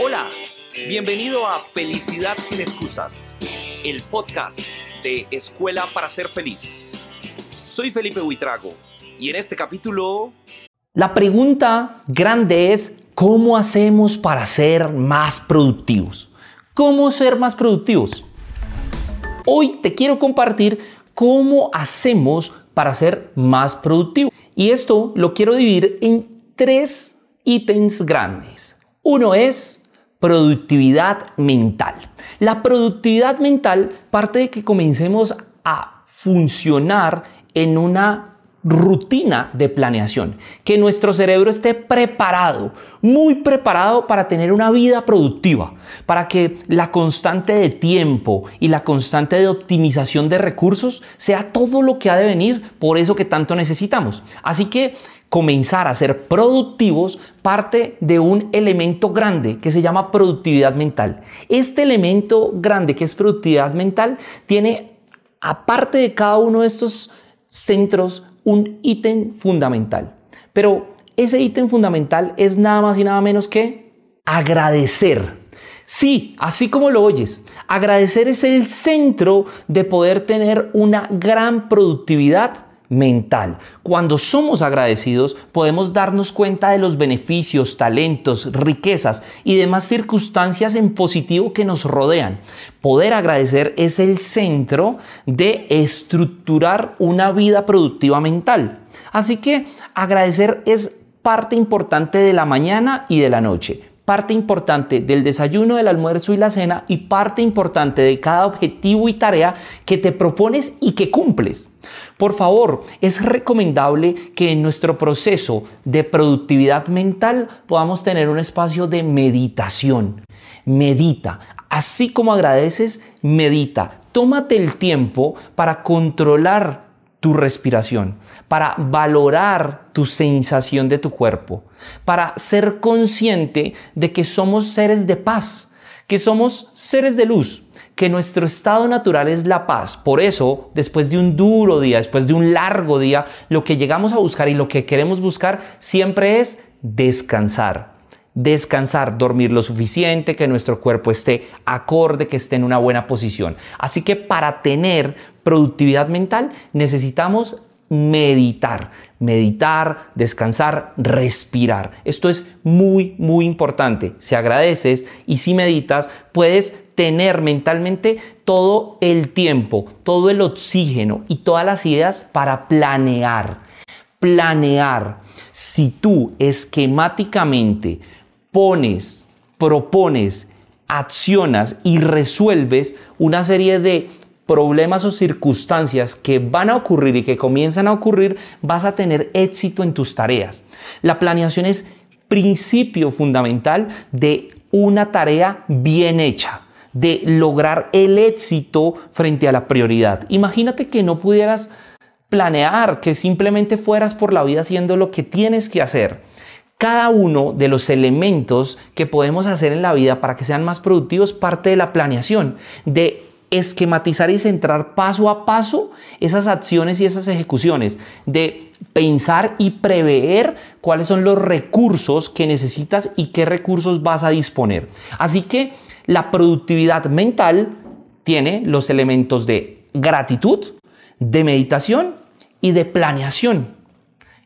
Hola, bienvenido a Felicidad sin excusas, el podcast de Escuela para ser feliz. Soy Felipe Huitrago y en este capítulo... La pregunta grande es, ¿cómo hacemos para ser más productivos? ¿Cómo ser más productivos? Hoy te quiero compartir cómo hacemos para ser más productivos. Y esto lo quiero dividir en tres ítems grandes. Uno es productividad mental. La productividad mental parte de que comencemos a funcionar en una rutina de planeación, que nuestro cerebro esté preparado, muy preparado para tener una vida productiva, para que la constante de tiempo y la constante de optimización de recursos sea todo lo que ha de venir por eso que tanto necesitamos. Así que comenzar a ser productivos parte de un elemento grande que se llama productividad mental. Este elemento grande que es productividad mental tiene, aparte de cada uno de estos centros, un ítem fundamental. Pero ese ítem fundamental es nada más y nada menos que agradecer. Sí, así como lo oyes, agradecer es el centro de poder tener una gran productividad mental. Cuando somos agradecidos podemos darnos cuenta de los beneficios, talentos, riquezas y demás circunstancias en positivo que nos rodean. Poder agradecer es el centro de estructurar una vida productiva mental. Así que agradecer es parte importante de la mañana y de la noche parte importante del desayuno, del almuerzo y la cena y parte importante de cada objetivo y tarea que te propones y que cumples. Por favor, es recomendable que en nuestro proceso de productividad mental podamos tener un espacio de meditación. Medita. Así como agradeces, medita. Tómate el tiempo para controlar tu respiración, para valorar tu sensación de tu cuerpo, para ser consciente de que somos seres de paz, que somos seres de luz, que nuestro estado natural es la paz. Por eso, después de un duro día, después de un largo día, lo que llegamos a buscar y lo que queremos buscar siempre es descansar. Descansar, dormir lo suficiente, que nuestro cuerpo esté acorde, que esté en una buena posición. Así que para tener productividad mental necesitamos meditar, meditar, descansar, respirar. Esto es muy, muy importante. Si agradeces y si meditas, puedes tener mentalmente todo el tiempo, todo el oxígeno y todas las ideas para planear. Planear. Si tú esquemáticamente pones, propones, accionas y resuelves una serie de problemas o circunstancias que van a ocurrir y que comienzan a ocurrir, vas a tener éxito en tus tareas. La planeación es principio fundamental de una tarea bien hecha de lograr el éxito frente a la prioridad. Imagínate que no pudieras planear, que simplemente fueras por la vida haciendo lo que tienes que hacer. Cada uno de los elementos que podemos hacer en la vida para que sean más productivos parte de la planeación, de esquematizar y centrar paso a paso esas acciones y esas ejecuciones, de pensar y prever cuáles son los recursos que necesitas y qué recursos vas a disponer. Así que la productividad mental tiene los elementos de gratitud, de meditación y de planeación.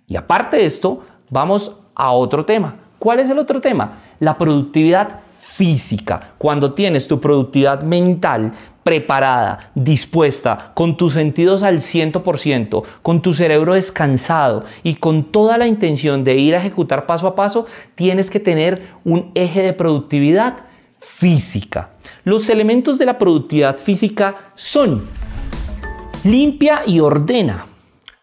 Y aparte de esto, vamos a otro tema. ¿Cuál es el otro tema? La productividad física. Cuando tienes tu productividad mental preparada, dispuesta, con tus sentidos al 100%, con tu cerebro descansado y con toda la intención de ir a ejecutar paso a paso, tienes que tener un eje de productividad física. Los elementos de la productividad física son limpia y ordena.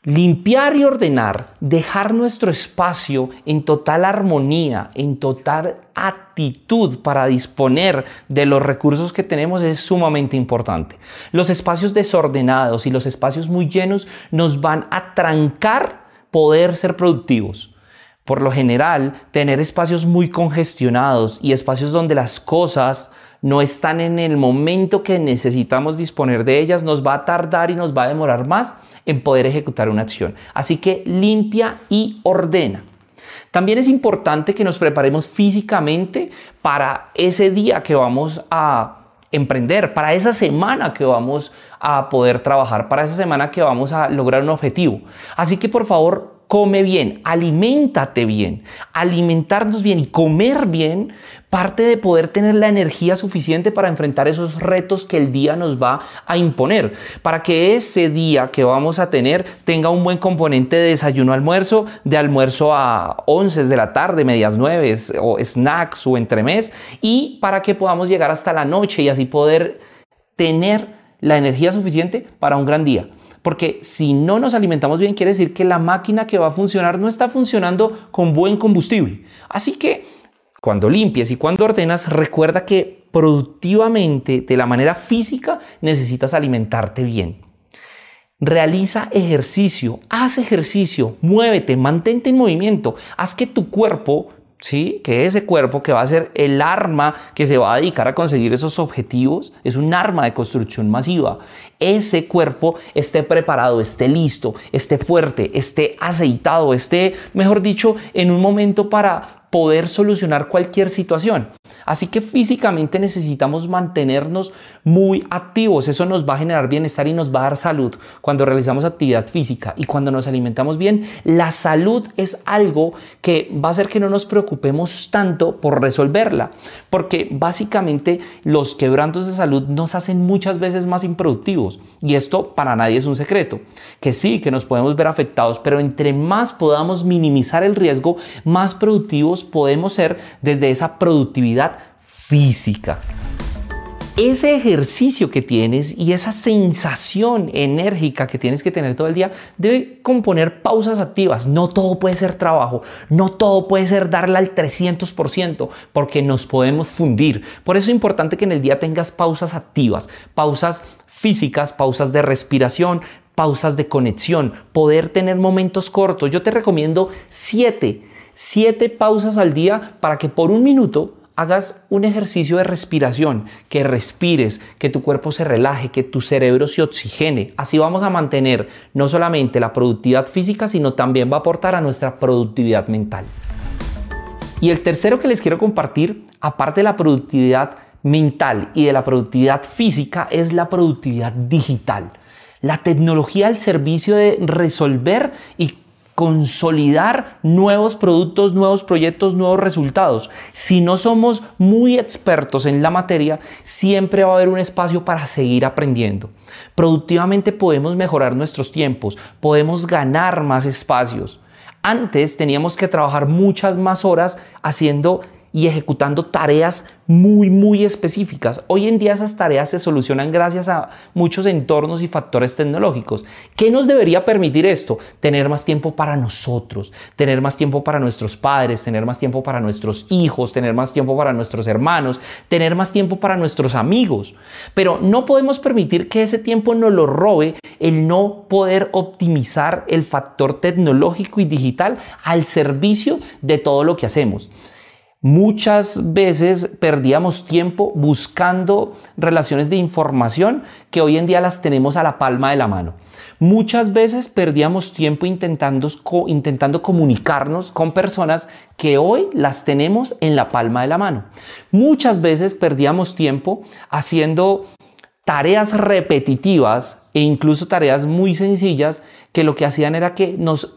Limpiar y ordenar, dejar nuestro espacio en total armonía, en total actitud para disponer de los recursos que tenemos es sumamente importante. Los espacios desordenados y los espacios muy llenos nos van a trancar poder ser productivos. Por lo general, tener espacios muy congestionados y espacios donde las cosas no están en el momento que necesitamos disponer de ellas, nos va a tardar y nos va a demorar más en poder ejecutar una acción. Así que limpia y ordena. También es importante que nos preparemos físicamente para ese día que vamos a emprender, para esa semana que vamos a poder trabajar, para esa semana que vamos a lograr un objetivo. Así que por favor, come bien, aliméntate bien. Alimentarnos bien y comer bien parte de poder tener la energía suficiente para enfrentar esos retos que el día nos va a imponer, para que ese día que vamos a tener tenga un buen componente de desayuno almuerzo, de almuerzo a 11 de la tarde, medias 9 o snacks o entremés y para que podamos llegar hasta la noche y así poder tener la energía suficiente para un gran día. Porque si no nos alimentamos bien, quiere decir que la máquina que va a funcionar no está funcionando con buen combustible. Así que cuando limpies y cuando ordenas, recuerda que productivamente, de la manera física, necesitas alimentarte bien. Realiza ejercicio, haz ejercicio, muévete, mantente en movimiento, haz que tu cuerpo ¿sí? Que ese cuerpo que va a ser el arma que se va a dedicar a conseguir esos objetivos, es un arma de construcción masiva. Ese cuerpo esté preparado, esté listo, esté fuerte, esté aceitado, esté, mejor dicho, en un momento para poder solucionar cualquier situación. Así que físicamente necesitamos mantenernos muy activos. Eso nos va a generar bienestar y nos va a dar salud cuando realizamos actividad física y cuando nos alimentamos bien. La salud es algo que va a hacer que no nos preocupemos tanto por resolverla, porque básicamente los quebrantos de salud nos hacen muchas veces más improductivos. Y esto para nadie es un secreto. Que sí, que nos podemos ver afectados, pero entre más podamos minimizar el riesgo, más productivos podemos ser desde esa productividad física. Ese ejercicio que tienes y esa sensación enérgica que tienes que tener todo el día debe componer pausas activas. No todo puede ser trabajo, no todo puede ser darle al 300% porque nos podemos fundir. Por eso es importante que en el día tengas pausas activas, pausas físicas, pausas de respiración, pausas de conexión, poder tener momentos cortos. Yo te recomiendo siete siete pausas al día para que por un minuto hagas un ejercicio de respiración, que respires, que tu cuerpo se relaje, que tu cerebro se oxigene. Así vamos a mantener no solamente la productividad física, sino también va a aportar a nuestra productividad mental. Y el tercero que les quiero compartir, aparte de la productividad mental y de la productividad física, es la productividad digital. La tecnología al servicio de resolver y consolidar nuevos productos, nuevos proyectos, nuevos resultados. Si no somos muy expertos en la materia, siempre va a haber un espacio para seguir aprendiendo. Productivamente podemos mejorar nuestros tiempos, podemos ganar más espacios. Antes teníamos que trabajar muchas más horas haciendo y ejecutando tareas muy, muy específicas. Hoy en día esas tareas se solucionan gracias a muchos entornos y factores tecnológicos. ¿Qué nos debería permitir esto? Tener más tiempo para nosotros, tener más tiempo para nuestros padres, tener más tiempo para nuestros hijos, tener más tiempo para nuestros hermanos, tener más tiempo para nuestros amigos. Pero no podemos permitir que ese tiempo nos lo robe el no poder optimizar el factor tecnológico y digital al servicio de todo lo que hacemos. Muchas veces perdíamos tiempo buscando relaciones de información que hoy en día las tenemos a la palma de la mano. Muchas veces perdíamos tiempo intentando, intentando comunicarnos con personas que hoy las tenemos en la palma de la mano. Muchas veces perdíamos tiempo haciendo tareas repetitivas e incluso tareas muy sencillas que lo que hacían era que nos,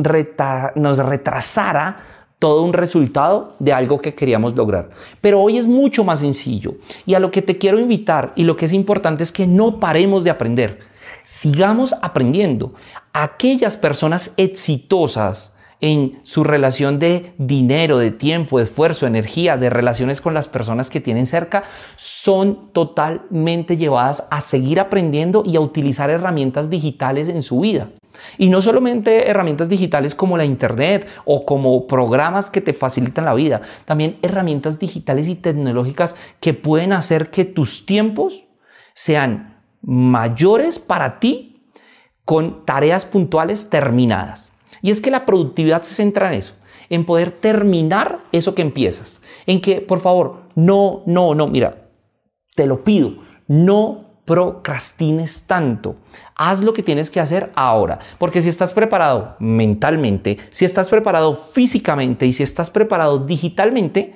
nos retrasara todo un resultado de algo que queríamos lograr. Pero hoy es mucho más sencillo y a lo que te quiero invitar y lo que es importante es que no paremos de aprender. Sigamos aprendiendo. Aquellas personas exitosas en su relación de dinero, de tiempo, esfuerzo, energía, de relaciones con las personas que tienen cerca, son totalmente llevadas a seguir aprendiendo y a utilizar herramientas digitales en su vida. Y no solamente herramientas digitales como la Internet o como programas que te facilitan la vida, también herramientas digitales y tecnológicas que pueden hacer que tus tiempos sean mayores para ti con tareas puntuales terminadas. Y es que la productividad se centra en eso, en poder terminar eso que empiezas. En que, por favor, no, no, no, mira, te lo pido, no procrastines tanto. Haz lo que tienes que hacer ahora, porque si estás preparado mentalmente, si estás preparado físicamente y si estás preparado digitalmente,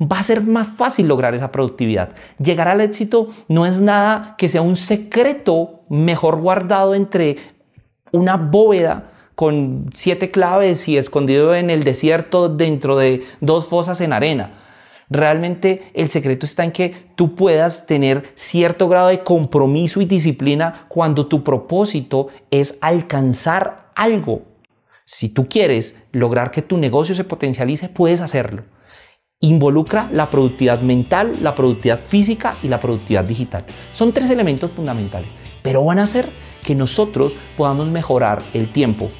va a ser más fácil lograr esa productividad. Llegar al éxito no es nada que sea un secreto mejor guardado entre una bóveda con siete claves y escondido en el desierto dentro de dos fosas en arena. Realmente el secreto está en que tú puedas tener cierto grado de compromiso y disciplina cuando tu propósito es alcanzar algo. Si tú quieres lograr que tu negocio se potencialice, puedes hacerlo. Involucra la productividad mental, la productividad física y la productividad digital. Son tres elementos fundamentales, pero van a hacer que nosotros podamos mejorar el tiempo,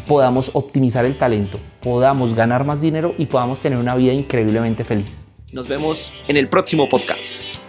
podamos optimizar el talento, podamos ganar más dinero y podamos tener una vida increíblemente feliz. Nos vemos en el próximo podcast.